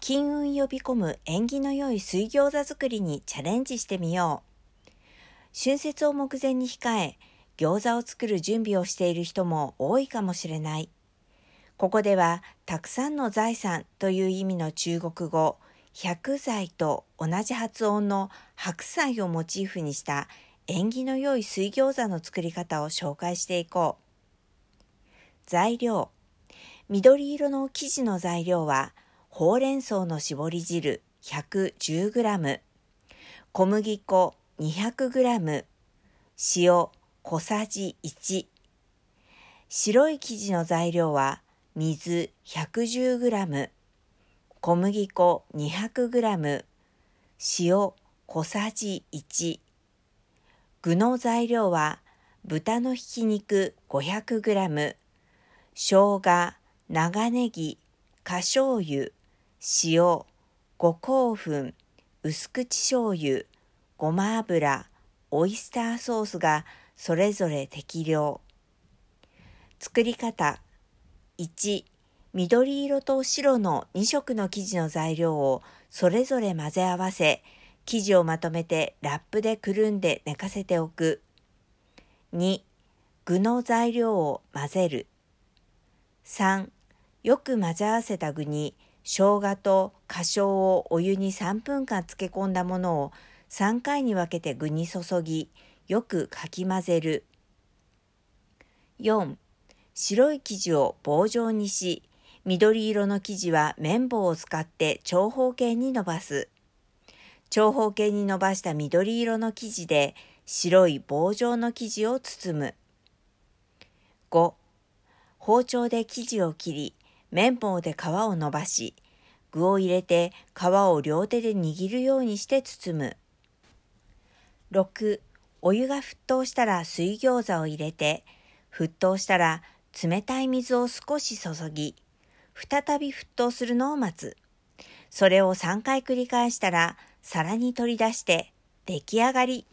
金運呼び込む縁起の良い水餃子作りにチャレンジしてみよう。春節を目前に控え、餃子を作る準備をしている人も多いかもしれない。ここでは、たくさんの財産という意味の中国語、百財と同じ発音の白菜をモチーフにした縁起の良い水餃子の作り方を紹介していこう。材料。緑色の生地の材料は、ほうれん草の絞り汁 110g、小麦粉 200g、塩小さじ1。白い生地の材料は、水 110g、小麦粉 200g、塩小さじ1。具の材料は、豚のひき肉 500g、生姜、長ネギ、花醤油、塩、五香粉、薄口醤油、ごま油、オイスターソースがそれぞれ適量。作り方。1、緑色と白の2色の生地の材料をそれぞれ混ぜ合わせ、生地をまとめてラップでくるんで寝かせておく。2、具の材料を混ぜる。3、よく混ぜ合わせた具に生姜と花椒をお湯に3分間漬け込んだものを3回に分けて具に注ぎ、よくかき混ぜる。4. 白い生地を棒状にし、緑色の生地は綿棒を使って長方形に伸ばす。長方形に伸ばした緑色の生地で白い棒状の生地を包む。5. 包丁で生地を切り、綿棒で皮を伸ばし、具を入れて皮を両手で握るようにして包む。6. お湯が沸騰したら水餃子を入れて、沸騰したら冷たい水を少し注ぎ、再び沸騰するのを待つ。それを3回繰り返したら、皿に取り出して出来上がり。